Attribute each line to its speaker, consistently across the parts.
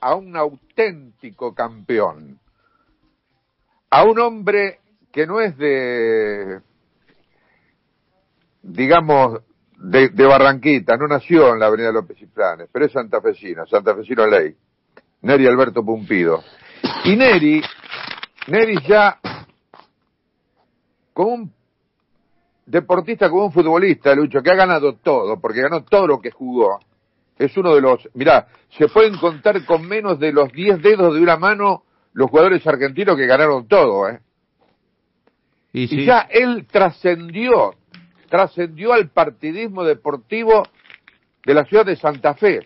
Speaker 1: a un auténtico campeón, a un hombre que no es de, digamos, de, Barranquita, no nació en la Avenida López y Planes, pero es santafesino, santafesino ley, Neri Alberto Pumpido. Y Neri, Neri ya, como un deportista, como un futbolista, Lucho, que ha ganado todo, porque ganó todo lo que jugó, es uno de los, mirá, se pueden contar con menos de los 10 dedos de una mano los jugadores argentinos que ganaron todo, ¿eh? Y, ya él trascendió, trascendió al partidismo deportivo de la ciudad de Santa Fe.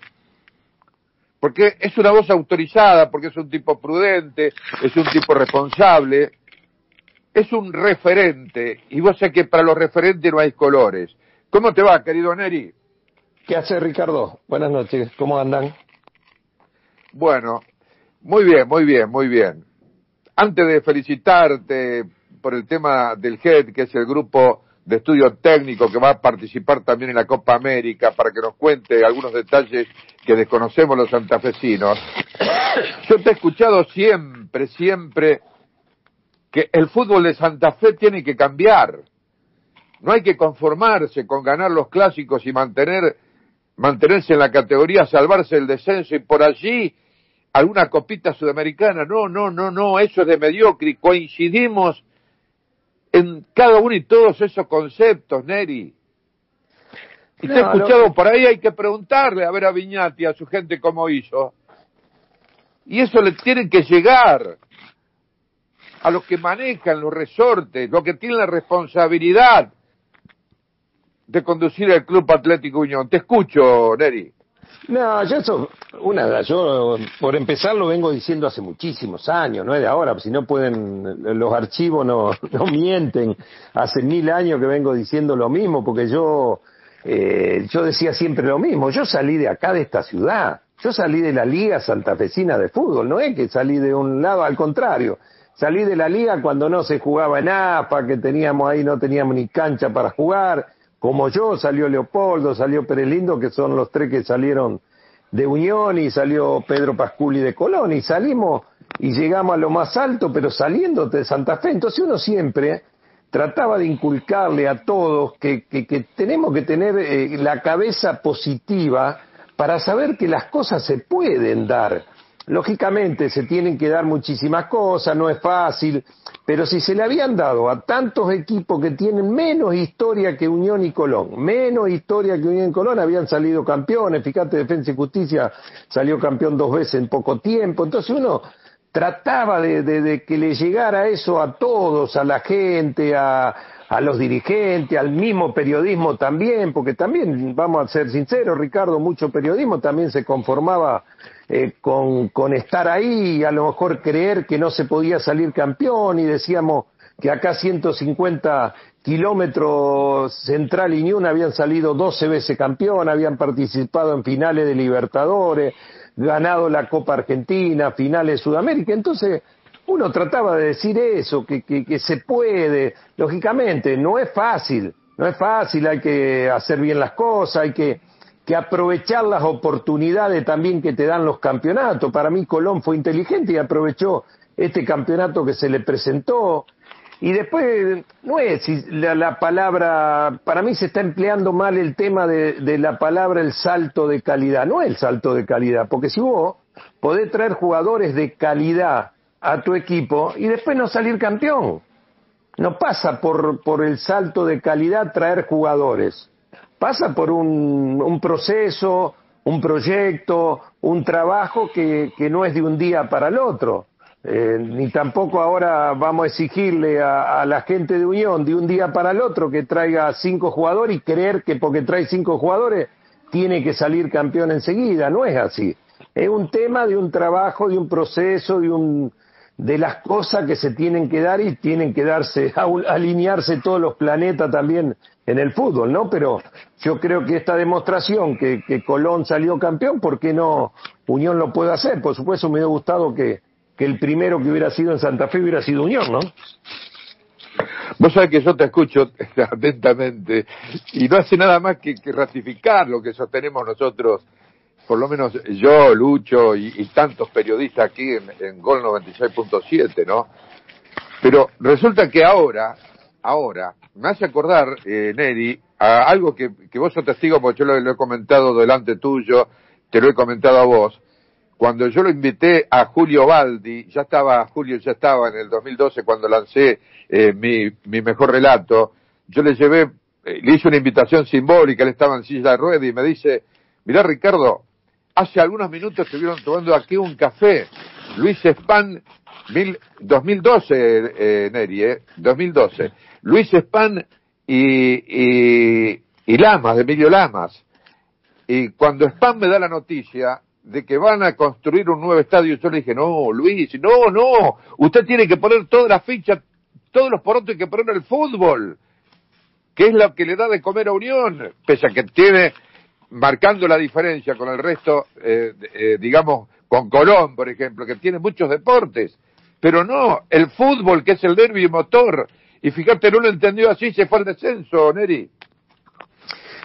Speaker 1: Porque es una voz autorizada, porque es un tipo prudente, es un tipo responsable, es un referente. Y vos sabés que para los referentes no hay colores. ¿Cómo te va, querido Neri?
Speaker 2: ¿Qué hace Ricardo? Buenas noches, ¿cómo andan?
Speaker 1: Bueno, muy bien, muy bien, muy bien. Antes de felicitarte por el tema del GED, que es el grupo de estudio técnico que va a participar también en la Copa América, para que nos cuente algunos detalles que desconocemos los santafesinos. Yo te he escuchado siempre, siempre que el fútbol de Santa Fe tiene que cambiar. No hay que conformarse con ganar los clásicos y mantener mantenerse en la categoría, salvarse el descenso y por allí alguna copita sudamericana. No, no, no, no, eso es de mediocre. Coincidimos en cada uno y todos esos conceptos, Neri. Y te he escuchado por ahí, hay que preguntarle a ver a Viñati, a su gente cómo hizo. Y eso le tiene que llegar a los que manejan los resortes, los que tienen la responsabilidad de conducir el Club Atlético Unión. Te escucho, Neri.
Speaker 2: No, yo eso, una, yo por empezar lo vengo diciendo hace muchísimos años, no es de ahora, si no pueden, los archivos no, no mienten, hace mil años que vengo diciendo lo mismo, porque yo, eh, yo decía siempre lo mismo, yo salí de acá, de esta ciudad, yo salí de la Liga Santafesina de Fútbol, no es que salí de un lado, al contrario, salí de la Liga cuando no se jugaba en APA, que teníamos ahí, no teníamos ni cancha para jugar, como yo, salió Leopoldo, salió Perelindo, que son los tres que salieron de Unión, y salió Pedro Pasculi de Colón, y salimos y llegamos a lo más alto, pero saliendo de Santa Fe. Entonces uno siempre trataba de inculcarle a todos que, que, tenemos que tener eh, la cabeza positiva para saber que las cosas se pueden dar. Lógicamente se tienen que dar muchísimas cosas, no es fácil, pero si se le habían dado a tantos equipos que tienen menos historia que Unión y Colón, menos historia que Unión y Colón, habían salido campeones, fíjate, Defensa y Justicia salió campeón dos veces en poco tiempo, entonces uno trataba de, que le llegara eso a todos, a la gente, a, a los dirigentes, al mismo periodismo también, porque también, vamos a ser sinceros, Ricardo, mucho periodismo también se conformaba eh, con, con estar ahí y a lo mejor creer que no se podía salir campeón y decíamos que acá 150 kilómetros Central y Ñun habían salido 12 veces campeón, habían participado en finales de Libertadores, ganado la Copa Argentina, finales de Sudamérica. Entonces, uno trataba de decir eso, que, que, que, se puede. Lógicamente, no es fácil, no es fácil, hay que hacer bien las cosas, hay que que aprovechar las oportunidades también que te dan los campeonatos. Para mí Colón fue inteligente y aprovechó este campeonato que se le presentó. Y después, no es la, la palabra, para mí se está empleando mal el tema de, de, la palabra el salto de calidad, no es el salto de calidad, porque si vos podés traer jugadores de calidad a tu equipo y después no salir campeón, no pasa por, por el salto de calidad traer jugadores pasa por un, un proceso, un proyecto, un trabajo que, que, no es de un día para el otro. Eh, ni tampoco ahora vamos a exigirle a, a, la gente de Unión de un día para el otro que traiga cinco jugadores y creer que porque trae cinco jugadores tiene que salir campeón enseguida. No es así. Es un tema de un trabajo, de un proceso, de un, de las cosas que se tienen que dar y tienen que darse, alinearse todos los planetas también en el fútbol, ¿no? Pero yo creo que esta demostración que, que Colón salió campeón, ¿por qué no Unión lo puede hacer? Por supuesto, me hubiera gustado que, que el primero que hubiera sido en Santa Fe hubiera sido Unión, ¿no?
Speaker 1: Vos sabés que yo te escucho atentamente y no hace nada más que, que ratificar lo que sostenemos nosotros por lo menos yo, Lucho y, tantos periodistas aquí en, en Gol 96.7, ¿no? Pero resulta que ahora, ahora, me hace acordar, eh, Neri, a algo que, que vos sos testigo, porque yo lo, he comentado delante tuyo, te lo he comentado a vos. Cuando yo lo invité a Julio Baldi, ya estaba, Julio ya estaba en el 2012 cuando lancé eh, mi, mi mejor relato, yo le llevé, eh, le hice una invitación simbólica, él estaba en silla de ruedas y me dice, mirá Ricardo, hace algunos minutos estuvieron tomando aquí un café, Luis Span, mil, 2012, eh, Neri, eh, 2012, Luis Span y, y, y Lamas, Emilio Lamas. Y cuando Span me da la noticia de que van a construir un nuevo estadio, yo le dije, no, Luis, no, no, usted tiene que poner todas las fichas, todos los porotos que poner el fútbol, que es lo que le da de comer a Unión, pese a que tiene, marcando la diferencia con el resto, eh, eh, digamos, con Colón, por ejemplo, que tiene muchos deportes, pero no, el fútbol, que es el derbi motor, y fíjate, no lo entendió así, se fue al descenso, Neri.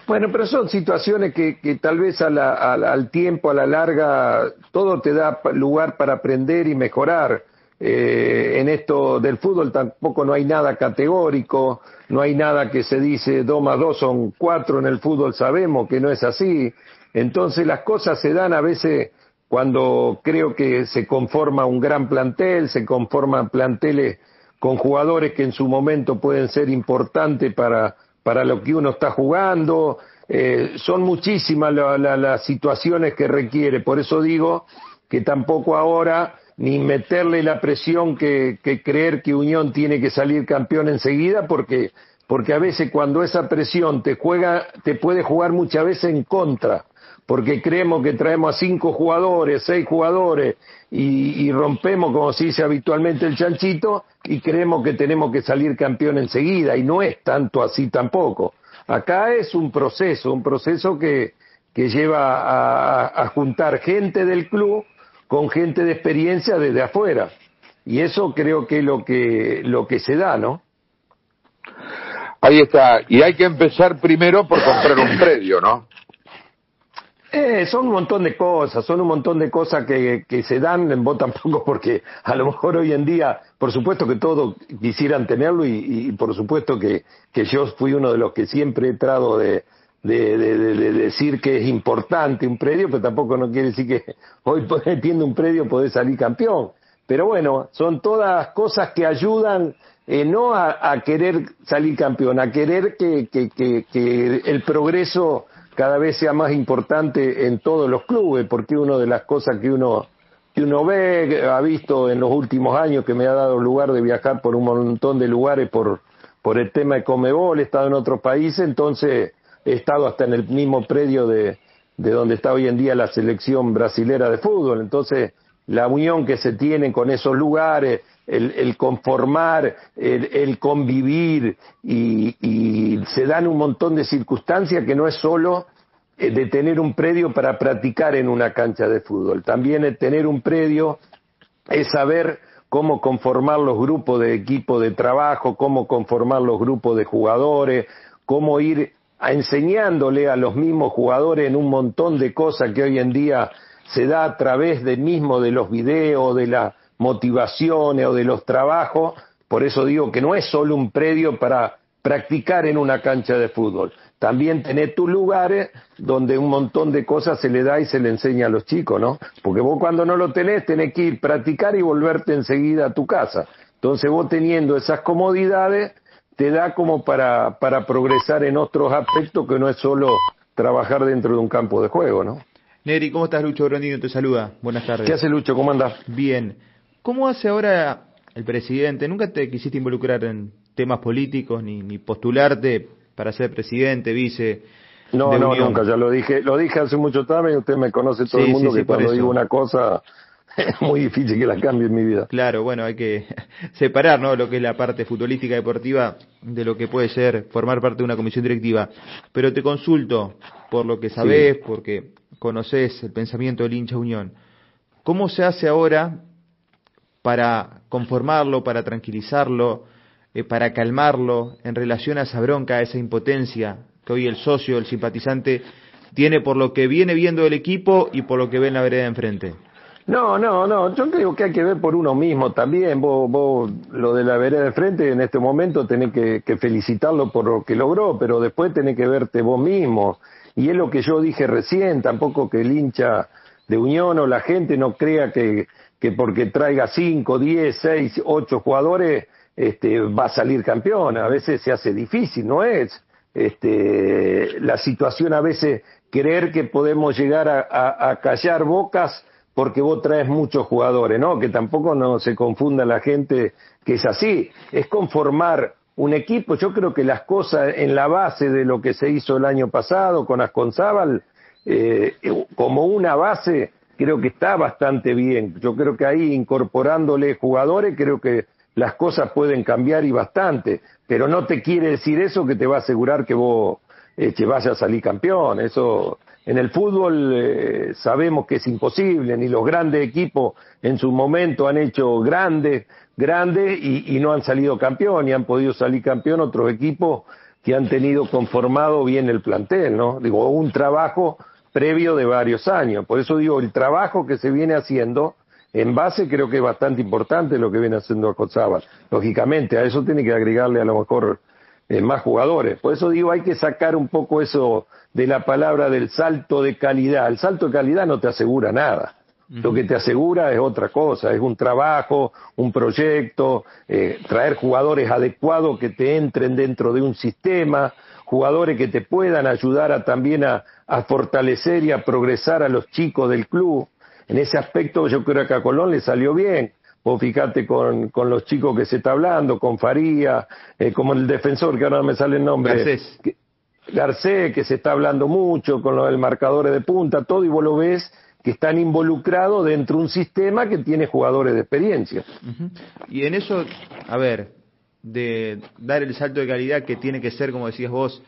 Speaker 2: Bueno, pero son situaciones que, que tal vez a la, al tiempo, a la larga, todo te da lugar para aprender y mejorar. Eh, en esto del fútbol tampoco no hay nada categórico, no hay nada que se dice dos más dos son cuatro en el fútbol, sabemos que no es así. Entonces las cosas se dan a veces cuando creo que se conforma un gran plantel, se conforman planteles con jugadores que en su momento pueden ser importantes para, para lo que uno está jugando. Eh, son muchísimas las situaciones que requiere. Por eso digo que tampoco ahora ni meterle la presión que, que creer que Unión tiene que salir campeón enseguida, porque, porque a veces cuando esa presión te juega, te puede jugar muchas veces en contra porque creemos que traemos a cinco jugadores, seis jugadores y, rompemos, como se dice habitualmente, el chanchito y creemos que tenemos que salir campeón enseguida y no es tanto así tampoco. Acá es un proceso, un proceso que, que lleva a, a juntar gente del club con gente de experiencia desde afuera. Y eso creo que es lo que, lo que se da, ¿no?
Speaker 1: Ahí está. Y hay que empezar primero por comprar un predio, ¿no?
Speaker 2: Eh, son un montón de cosas, son un montón de cosas que, que se dan, en vos tampoco, porque a lo mejor hoy en día, por supuesto que todos quisieran tenerlo y, y, por supuesto que, que yo fui uno de los que siempre he tratado de, de, de, de, decir que es importante un predio, pero tampoco no quiere decir que hoy teniendo un predio podés salir campeón. Pero bueno, son todas cosas que ayudan eh, no a, a, querer salir campeón, a querer que, que, que, que el progreso cada vez sea más importante en todos los clubes, porque una de las cosas que uno que uno ve, ha visto en los últimos años que me ha dado lugar de viajar por un montón de lugares por, por el tema de Comebol, he estado en otros países, entonces he estado hasta en el mismo predio de, de donde está hoy en día la selección brasilera de fútbol, entonces la unión que se tiene con esos lugares, el, el conformar, el, convivir y, y, se dan un montón de circunstancias que no es solo eh, de tener un predio para practicar en una cancha de fútbol, también el tener un predio es saber cómo conformar los grupos de equipo de trabajo, cómo conformar los grupos de jugadores, cómo ir enseñándole a los mismos jugadores en un montón de cosas que hoy en día se da a través de mismo de los videos, de la motivaciones o de los trabajos, por eso digo que no es solo un predio para practicar en una cancha de fútbol. También tener tus lugares donde un montón de cosas se le da y se le enseña a los chicos, ¿no? Porque vos cuando no lo tenés tenés que ir practicar y volverte enseguida a tu casa. Entonces vos teniendo esas comodidades te da como para, para progresar en otros aspectos que no es solo trabajar dentro de un campo de juego, ¿no?
Speaker 3: Neri, ¿cómo estás? Lucho Brondino te saluda. Buenas tardes.
Speaker 2: ¿Qué hace Lucho? ¿Cómo andas?
Speaker 3: Bien. ¿Cómo hace ahora el presidente? ¿Nunca te quisiste involucrar en temas políticos ni, ni postularte para ser presidente, vice?
Speaker 2: No, no, nunca, ya lo dije, lo dije hace mucho tiempo y usted me conoce todo sí, el mundo sí, que sí, cuando digo una cosa es muy difícil que la cambie en mi vida.
Speaker 3: Claro, bueno, hay que separar, ¿no? Lo que es la parte futbolística deportiva de lo que puede ser formar parte de una comisión directiva. Pero te consulto, por lo que sabés, porque conoces el pensamiento del hincha Unión, ¿cómo se hace ahora para conformarlo, para tranquilizarlo, eh, para calmarlo en relación a esa bronca, a esa impotencia que hoy el socio, el simpatizante tiene por lo que viene viendo el equipo y por lo que ve en la vereda de enfrente.
Speaker 2: No, no, no, yo creo que hay que ver por uno mismo también. Vos, vos lo de la vereda de frente en este momento tenés que, que felicitarlo por lo que logró, pero después tenés que verte vos mismo. Y es lo que yo dije recién, tampoco que el hincha de Unión o la gente no crea que, que porque traiga cinco, diez, seis, ocho jugadores este, va a salir campeón. A veces se hace difícil, ¿no es? Este, la situación a veces creer que podemos llegar a, a callar bocas porque vos traes muchos jugadores, ¿no? Que tampoco no se confunda la gente que es así. Es conformar un equipo. Yo creo que las cosas en la base de lo que se hizo el año pasado con Asconzábal, eh, como una base, creo que está bastante bien. Yo creo que ahí incorporándole jugadores, creo que las cosas pueden cambiar y bastante. Pero no te quiere decir eso que te va a asegurar que vos eh, te vayas a salir campeón. Eso en el fútbol eh, sabemos que es imposible, ni los grandes equipos en su momento han hecho grandes, grandes y, no han salido campeón, y han podido salir campeón otros equipos que han tenido conformado bien el plantel, ¿no? Digo, un trabajo previo de varios años. Por eso digo, el trabajo que se viene haciendo, en base creo que es bastante importante lo que viene haciendo Acozábal. Lógicamente, a eso tiene que agregarle a lo mejor eh, más jugadores. Por eso digo, hay que sacar un poco eso de la palabra del salto de calidad. El salto de calidad no te asegura nada. Lo que te asegura es otra cosa, es un trabajo, un proyecto, eh, traer jugadores adecuados que te entren dentro de un sistema, jugadores que te puedan ayudar a, también a, a fortalecer y a progresar a los chicos del club. En ese aspecto yo creo que a Colón le salió bien. Vos fijate con, con los chicos que se está hablando, con Faría, eh, como el defensor, que ahora no me sale el nombre.
Speaker 3: Garcés.
Speaker 2: Que, Garcés, que se está hablando mucho, con los del marcadores de punta, todo, y vos lo ves que están involucrados dentro de un sistema que tiene jugadores de experiencia.
Speaker 3: Uh -huh. Y en eso, a ver, de dar el salto de calidad que tiene que ser, como decías vos,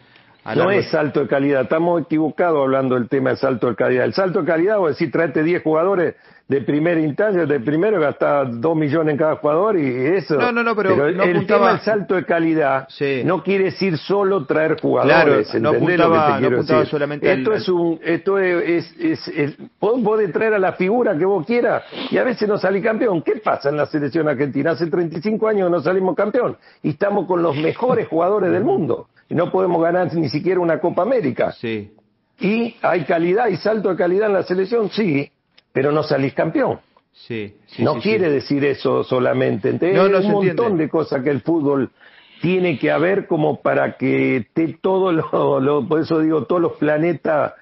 Speaker 2: no es salto de calidad, estamos equivocados hablando del tema del salto de calidad. El salto de calidad, vos decís, traete 10 jugadores de primera instancia, de primero gastar 2 millones en cada jugador y eso.
Speaker 3: No, no, no, pero,
Speaker 2: pero
Speaker 3: no
Speaker 2: el
Speaker 3: apuntaba...
Speaker 2: tema del salto de calidad
Speaker 3: sí.
Speaker 2: no quiere decir solo traer jugadores.
Speaker 3: Claro, no apuntaba, no apuntaba solamente
Speaker 2: Esto
Speaker 3: al...
Speaker 2: es un, esto es, es, es, es vos podés traer a la figura que vos quieras y a veces no salís campeón. ¿Qué pasa en la selección argentina? Hace 35 años no salimos campeón y estamos con los mejores jugadores del mundo y no podemos ganar ni siquiera una Copa América.
Speaker 3: Sí.
Speaker 2: Y hay calidad y salto de calidad en la selección, sí, pero no salís campeón.
Speaker 3: Sí, sí,
Speaker 2: no
Speaker 3: sí,
Speaker 2: quiere decir eso solamente. Entonces,
Speaker 3: No, no
Speaker 2: hay un montón
Speaker 3: entiende.
Speaker 2: de cosas que el fútbol tiene que haber como para que esté todo lo, lo- por eso digo, todos los planetas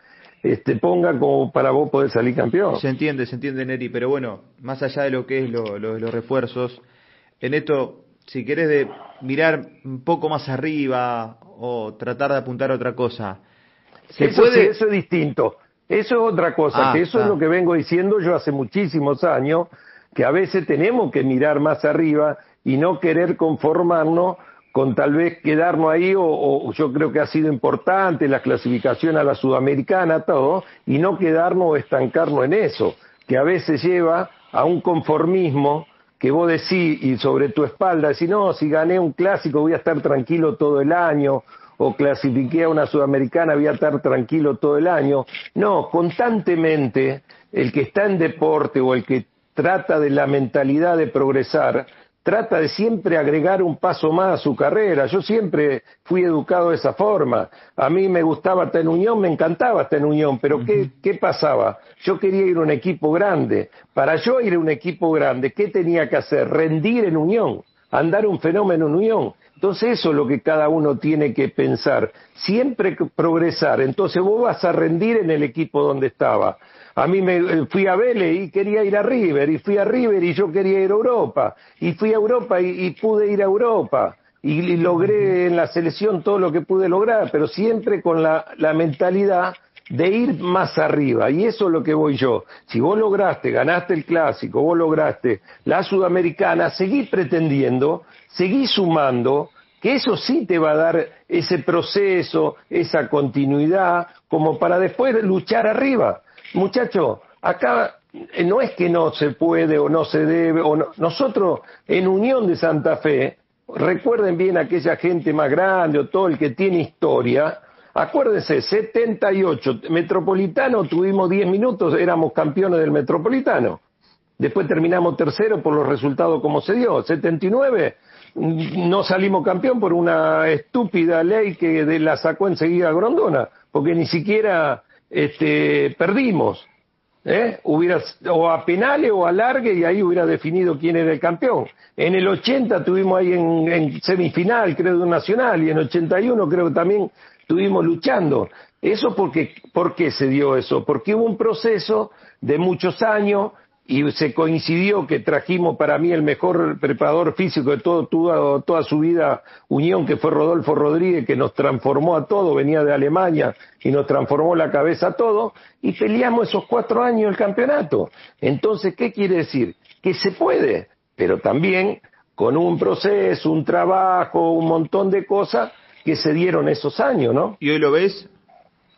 Speaker 2: este, pongan como para vos poder salir campeón.
Speaker 3: Se entiende, se entiende, Neri, pero bueno, más allá de lo que es lo, lo- los refuerzos, en esto, si querés de mirar un poco más arriba o tratar de apuntar a otra cosa, ¿se
Speaker 2: eso,
Speaker 3: puede...?
Speaker 2: eso es distinto. Eso es otra cosa,
Speaker 3: Ah,
Speaker 2: que eso
Speaker 3: ah.
Speaker 2: es lo que vengo diciendo yo hace muchísimos años, que a veces tenemos que mirar más arriba y no querer conformarnos con tal vez quedarnos ahí, o, o yo creo que ha sido importante la clasificación a la sudamericana, todo, y no quedarnos o estancarnos en eso, que a veces lleva a un conformismo que vos decís y sobre tu espalda decís, no, si gané un clásico voy a estar tranquilo todo el año, o clasifiqué a una sudamericana voy a estar tranquilo todo el año. No, constantemente el que está en deporte o el que trata de la mentalidad de progresar, trata de siempre agregar un paso más a su carrera. Yo siempre fui educado de esa forma. A mí me gustaba estar en Unión, me encantaba estar en Unión, pero ¿qué, qué pasaba? Yo quería ir a un equipo grande. Para yo ir a un equipo grande, ¿qué tenía que hacer? Rendir en Unión, andar un fenómeno en Unión. Entonces eso es lo que cada uno tiene que pensar. Siempre que progresar. Entonces vos vas a rendir en el equipo donde estaba. A mí me eh, fui a Vélez y quería ir a River, y fui a River y yo quería ir a Europa, y fui a Europa y, y pude ir a Europa, y, y logré en la selección todo lo que pude lograr, pero siempre con la, la mentalidad de ir más arriba, y eso es lo que voy yo. Si vos lograste, ganaste el clásico, vos lograste la sudamericana, seguí pretendiendo, seguí sumando, que eso sí te va a dar ese proceso, esa continuidad, como para después luchar arriba. Muchacho, acá eh, no es que no se puede o no se debe, o no- nosotros en Unión de Santa Fe, recuerden bien aquella gente más grande o todo el que tiene historia, Acuérdense, 78, Metropolitano, tuvimos 10 minutos, éramos campeones del Metropolitano. Después terminamos tercero por los resultados como se dio. 79, no salimos campeón por una estúpida ley que de la sacó enseguida Grondona, porque ni siquiera este, perdimos. ¿eh? Hubiera, o a penales o a largue y ahí hubiera definido quién era el campeón. En el 80 tuvimos ahí en, semifinal, creo, de un nacional, y en 81 creo que también estuvimos luchando. Eso porque, ¿por qué se dio eso? Porque hubo un proceso de muchos años y se coincidió que trajimos para mí el mejor preparador físico de todo, toda, toda su vida Unión, que fue Rodolfo Rodríguez, que nos transformó a todo, venía de Alemania y nos transformó la cabeza a todo, y peleamos esos cuatro años el campeonato. Entonces, ¿qué quiere decir? Que se puede, pero también con un proceso, un trabajo, un montón de cosas que se dieron esos años, ¿no?
Speaker 3: ¿Y hoy lo ves?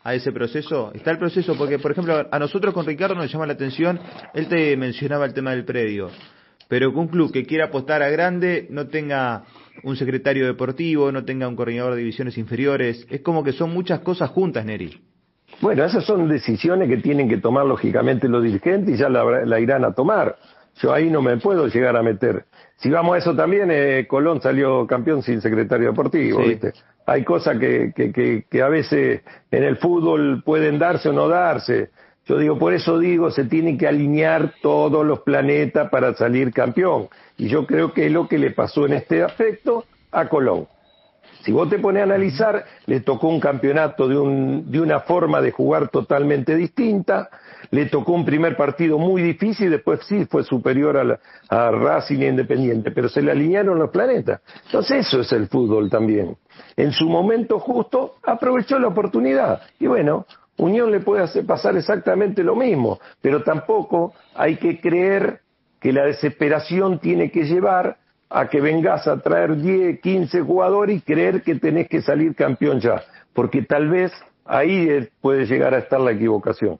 Speaker 3: a ese proceso? Está el proceso, porque por ejemplo a nosotros con Ricardo nos llama la atención, él te mencionaba el tema del predio, pero que un club que quiera apostar a grande no tenga un secretario deportivo, no tenga un coordinador de divisiones inferiores, es como que son muchas cosas juntas, Neri.
Speaker 2: Bueno, esas son decisiones que tienen que tomar lógicamente los dirigentes y ya la, irán a tomar. Yo ahí no me puedo llegar a meter. Si vamos a eso también, eh, Colón salió campeón sin secretario deportivo, ¿viste? hay cosas que, que, que, a veces en el fútbol pueden darse o no darse. Yo digo, por eso digo, se tienen que alinear todos los planetas para salir campeón. Y yo creo que es lo que le pasó en este aspecto a Colón. Si vos te pones a analizar, le tocó un campeonato de, un, de una forma de jugar totalmente distinta, le tocó un primer partido muy difícil, después sí fue superior a, a Racing e Independiente, pero se le alinearon los planetas. Entonces eso es el fútbol también. En su momento justo aprovechó la oportunidad. Y bueno, Unión le puede hacer pasar exactamente lo mismo, pero tampoco hay que creer que la desesperación tiene que llevar a que vengas a traer 10, 15 jugadores y creer que tenés que salir campeón ya, porque tal vez ahí puede llegar a estar la equivocación.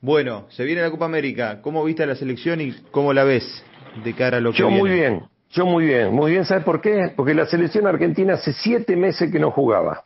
Speaker 3: Bueno, se viene la Copa América. ¿Cómo viste la selección y cómo la ves de cara a lo que
Speaker 2: Yo
Speaker 3: muy
Speaker 2: bien, yo muy bien, muy bien. ¿Sabes por qué? Porque la selección argentina hace siete meses que no jugaba.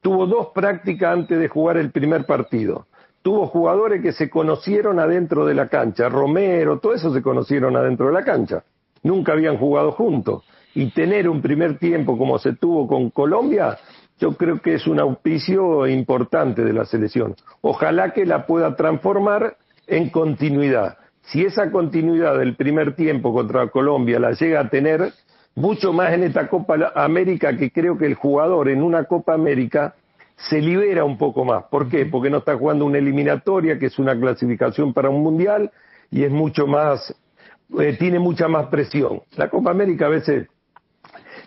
Speaker 2: Tuvo dos prácticas antes de jugar el primer partido. Tuvo jugadores que se conocieron adentro de la cancha. Romero, todo eso se conocieron adentro de la cancha. Nunca habían jugado juntos. Y tener un primer tiempo como se tuvo con Colombia yo creo que es un auspicio importante de la selección. Ojalá que la pueda transformar en continuidad. Si esa continuidad del primer tiempo contra Colombia la llega a tener, mucho más en esta Copa América, que creo que el jugador en una Copa América se libera un poco más. ¿Por qué? Porque no está jugando una eliminatoria, que es una clasificación para un mundial, y es mucho más, eh, tiene mucha más presión. La Copa América a veces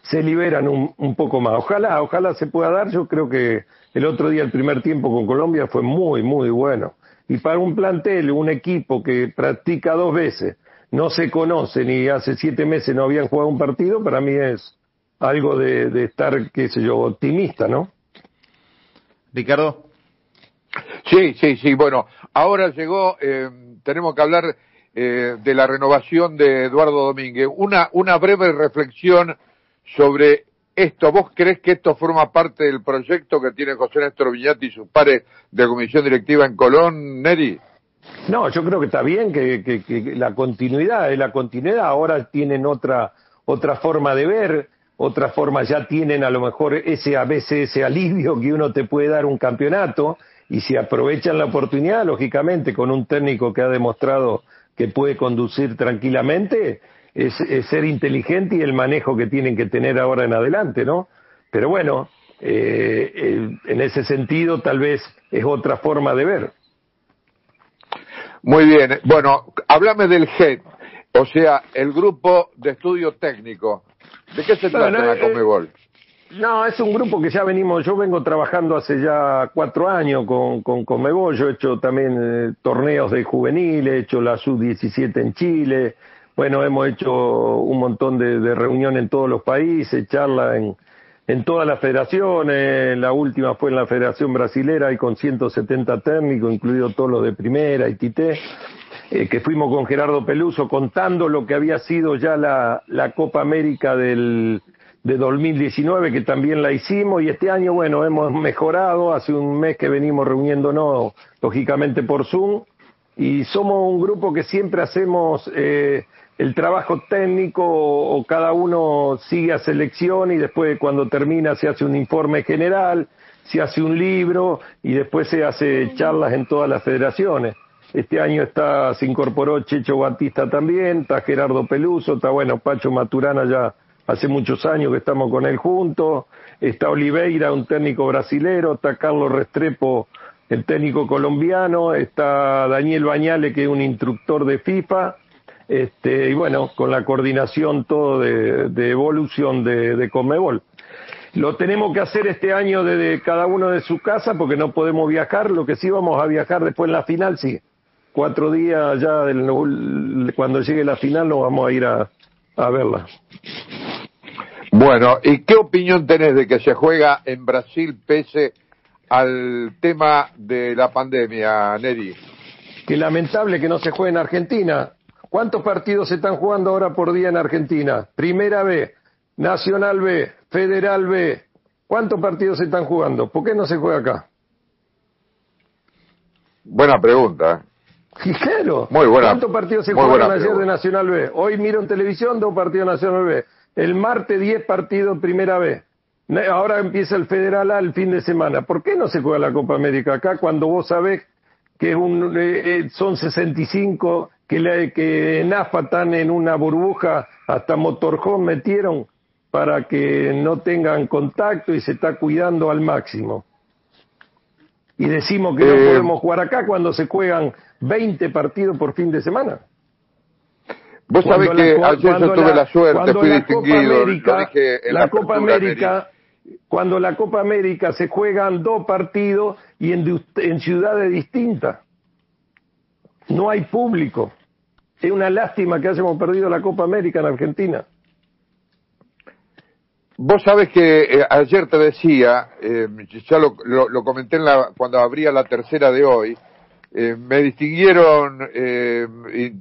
Speaker 2: se liberan un, un, poco más. Ojalá, ojalá se pueda dar. Yo creo que el otro día, el primer tiempo con Colombia fue muy, muy bueno. Y para un plantel, un equipo que practica dos veces, no se conoce ni hace siete meses no habían jugado un partido, para mí es algo de, de estar, qué sé yo, optimista, ¿no?
Speaker 3: Ricardo.
Speaker 1: Sí, sí, sí. Bueno, ahora llegó, eh, tenemos que hablar eh, de la renovación de Eduardo Domínguez. Una, una breve reflexión sobre esto. ¿Vos crees que esto forma parte del proyecto que tiene José Néstor Villati y sus pares de comisión directiva en Colón, Neri?
Speaker 2: No, yo creo que está bien que, que, la continuidad, la continuidad ahora tienen otra, otra forma de ver, otra forma ya tienen a lo mejor ese a veces ese alivio que uno te puede dar un campeonato y si aprovechan la oportunidad, lógicamente con un técnico que ha demostrado que puede conducir tranquilamente, es, ser inteligente y el manejo que tienen que tener ahora en adelante, ¿no? Pero bueno, eh, en ese sentido tal vez es otra forma de ver.
Speaker 1: Muy bien, bueno, háblame del GED, o sea, el grupo de estudio técnico. ¿De qué se trata la eh, Comebol?
Speaker 2: No, es un grupo que ya venimos, yo vengo trabajando hace ya cuatro años con, con Comebol, yo he hecho también eh, torneos de juvenil, he hecho la sub-17 en Chile, bueno, hemos hecho un montón de, de reuniones en todos los países, charlas en, en todas las federaciones, la última fue en la Federación Brasilera y con 170 técnicos, incluido todos los de primera y Tité, eh, que fuimos con Gerardo Peluso contando lo que había sido ya la, la Copa América del, de 2019 que también la hicimos y este año, bueno, hemos mejorado, hace un mes que venimos reuniéndonos lógicamente por Zoom y somos un grupo que siempre hacemos eh, el trabajo técnico o, cada uno sigue a selección y después cuando termina se hace un informe general, se hace un libro y después se hace charlas en todas las federaciones. Este año está, se incorporó Checho Batista también, está Gerardo Peluso, está bueno, Pacho Maturana ya hace muchos años que estamos con él juntos, está Oliveira, un técnico brasilero, está Carlos Restrepo, el técnico colombiano, está Daniel Bañale, que es un instructor de FIFA, este, y bueno, con la coordinación todo de, evolución de, de Comebol. Lo tenemos que hacer este año desde cada uno de su casa porque no podemos viajar, lo que sí vamos a viajar después en la final, sí. Cuatro días ya del, cuando llegue la final nos vamos a ir a, a verla.
Speaker 1: Bueno, ¿y qué opinión tenés de que se juega en Brasil pese al tema de la pandemia, Neri?
Speaker 2: Qué lamentable que no se juegue en Argentina. ¿Cuántos partidos se están jugando ahora por día en Argentina? Primera B, Nacional B, Federal B. ¿Cuántos partidos se están jugando? ¿Por qué no se juega acá?
Speaker 1: Buena pregunta.
Speaker 2: Claro. Muy buena. ¿Cuántos partidos se jugaron ayer de Nacional B? Hoy miro en televisión dos partidos Nacional B. El martes 10 partidos primera vez. Ahora empieza el Federal A el fin de semana. ¿Por qué no se juega la Copa América acá cuando vos sabés que un, eh, eh, son 65, que, la, que en AFA están en una burbuja, hasta motorhome metieron para que no tengan contacto y se está cuidando al máximo? Y decimos que no eh, podemos jugar acá cuando se juegan 20 partidos por fin de semana.
Speaker 1: Vos sabés que ayer yo tuve la, suerte, fui distinguido,
Speaker 2: la Copa América, cuando la Copa América se juegan dos partidos y en, ciudades distintas. No hay público. Es una lástima que hayamos perdido la Copa América en Argentina.
Speaker 1: Vos sabés que eh, ayer te decía, eh, ya lo, lo, comenté en la, cuando abría la tercera de hoy, eh, me distinguieron eh,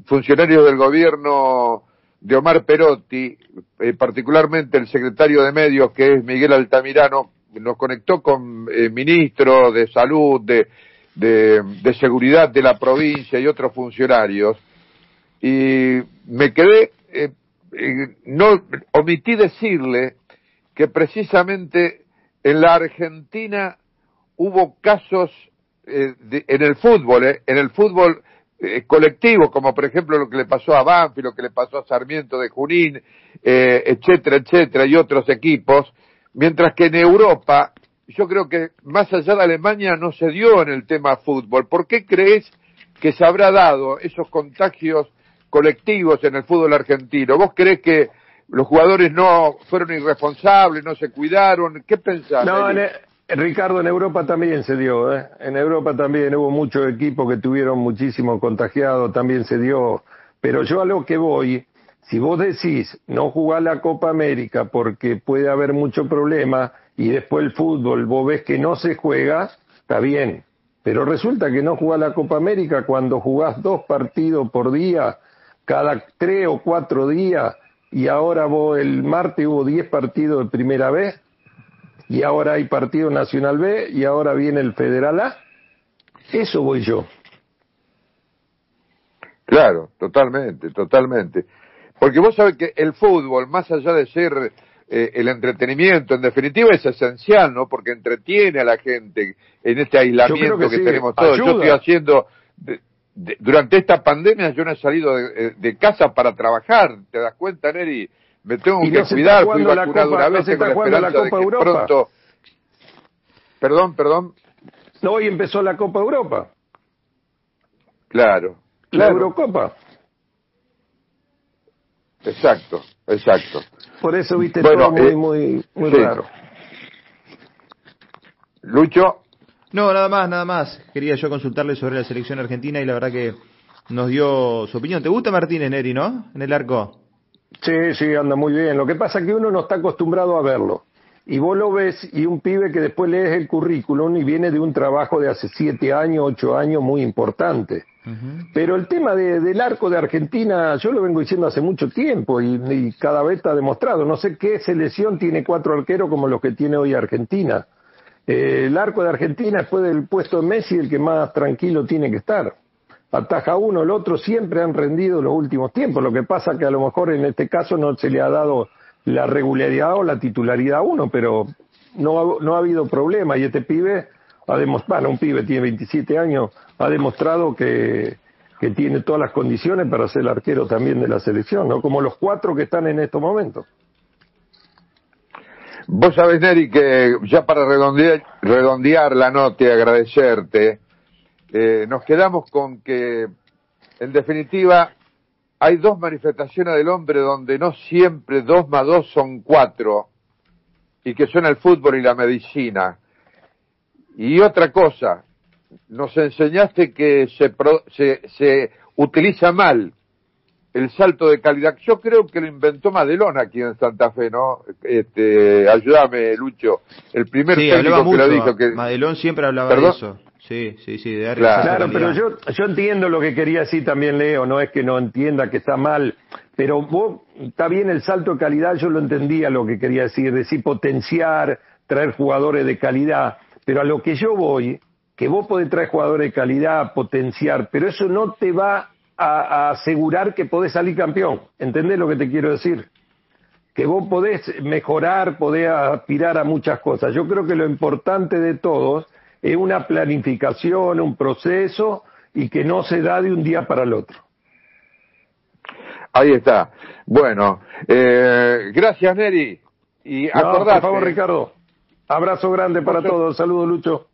Speaker 1: funcionarios del gobierno de Omar Perotti, eh, particularmente el secretario de Medios, que es Miguel Altamirano, nos conectó con ministros de salud, de, de, seguridad de la provincia y otros funcionarios, y me quedé, no omití decirle que precisamente en la Argentina hubo casos eh, en el fútbol, eh, en el fútbol eh, colectivo, como por ejemplo lo que le pasó a Banfi, lo que le pasó a Sarmiento de Junín, etcétera, etcétera, y otros equipos, mientras que en Europa, yo creo que más allá de Alemania no se dio en el tema fútbol. ¿Por qué crees que se habrá dado esos contagios colectivos en el fútbol argentino? ¿Vos crees que los jugadores no fueron irresponsables, no se cuidaron? ¿Qué pensás?
Speaker 2: No, Ricardo, en Europa también se dio, ¿eh? En Europa también hubo muchos equipos que tuvieron muchísimo contagiados, también se dio. Pero yo a lo que voy, si vos decís no jugar la Copa América porque puede haber mucho problema y después el fútbol vos ves que no se juega, está bien. Pero resulta que no jugás la Copa América cuando jugás dos partidos por día, cada tres o cuatro días, y ahora vos el martes hubo diez partidos de primera vez y ahora hay Partido Nacional B y ahora viene el Federal A. Eso voy yo.
Speaker 1: Claro, totalmente, totalmente. Porque vos sabés que el fútbol, más allá de ser eh, el entretenimiento, en definitiva es esencial, ¿no? Porque entretiene a la gente en este aislamiento que, tenemos todos. Yo estoy haciendo, durante esta pandemia yo no he salido de, de, casa para trabajar, ¿te das cuenta, Neri? Me tengo que cuidar, fui vacunado una vez, tengo la esperanza de que Europa. pronto... Perdón, perdón.
Speaker 2: No, hoy empezó la Copa Europa.
Speaker 1: Claro.
Speaker 2: La Eurocopa.
Speaker 1: Exacto, exacto.
Speaker 2: Por eso viste todo muy, eh, muy, muy raro.
Speaker 1: Lucho.
Speaker 3: No, nada más, nada más. Quería yo consultarle sobre la selección argentina y la verdad que nos dio su opinión. ¿Te gusta Martínez Neri, no? En el arco.
Speaker 2: Sí, sí, anda muy bien. Lo que pasa es que uno no está acostumbrado a verlo. y vos lo ves y un pibe que después lees el currículum y viene de un trabajo de hace siete años, ocho años muy importante. Pero el tema del arco de Argentina, yo lo vengo diciendo hace mucho tiempo y, cada vez está demostrado. No sé qué selección tiene cuatro arqueros como los que tiene hoy Argentina. Eh, el arco de Argentina, después del puesto de Messi, el que más tranquilo tiene que estar. Ataja uno, el otro, siempre han rendido los últimos tiempos. Lo que pasa que a lo mejor en este caso no se le ha dado la regularidad o la titularidad a uno, pero no, no ha habido problema y este pibe ha demostrado, un pibe tiene 27 años, ha demostrado que, que tiene todas las condiciones para ser el arquero también de la selección, ¿no? Como los cuatro que están en estos momentos.
Speaker 1: Vos sabés, Neri, que ya para redondear, redondear la nota y agradecerte, eh, nos quedamos con que, en definitiva, hay dos manifestaciones del hombre donde no siempre dos más dos son cuatro, y que son el fútbol y la medicina. Y otra cosa, nos enseñaste que se, se, se utiliza mal el salto de calidad. Yo creo que lo inventó Madelón aquí en Santa Fe, ¿no? Este, ayúdame, Lucho. El primer
Speaker 3: sí, técnico que lo dijo que Madelón siempre hablaba de eso. Sí, sí, sí, de
Speaker 2: claro, claro pero yo, yo entiendo lo que quería decir también Leo, no es que no entienda que está mal, pero vos, está bien el salto de calidad, yo lo entendía lo que quería decir, decir potenciar, traer jugadores de calidad, pero a lo que yo voy, que vos podés traer jugadores de calidad, potenciar, pero eso no te va a, asegurar que podés salir campeón. ¿Entendés lo que te quiero decir? Que vos podés mejorar, podés aspirar a muchas cosas. Yo creo que lo importante de todos es una planificación, un proceso y que no se da de un día para el otro.
Speaker 1: Ahí está. Bueno, eh, gracias Neri. Y
Speaker 2: no, Por favor, Ricardo. Abrazo grande para todos. Saludos, Lucho.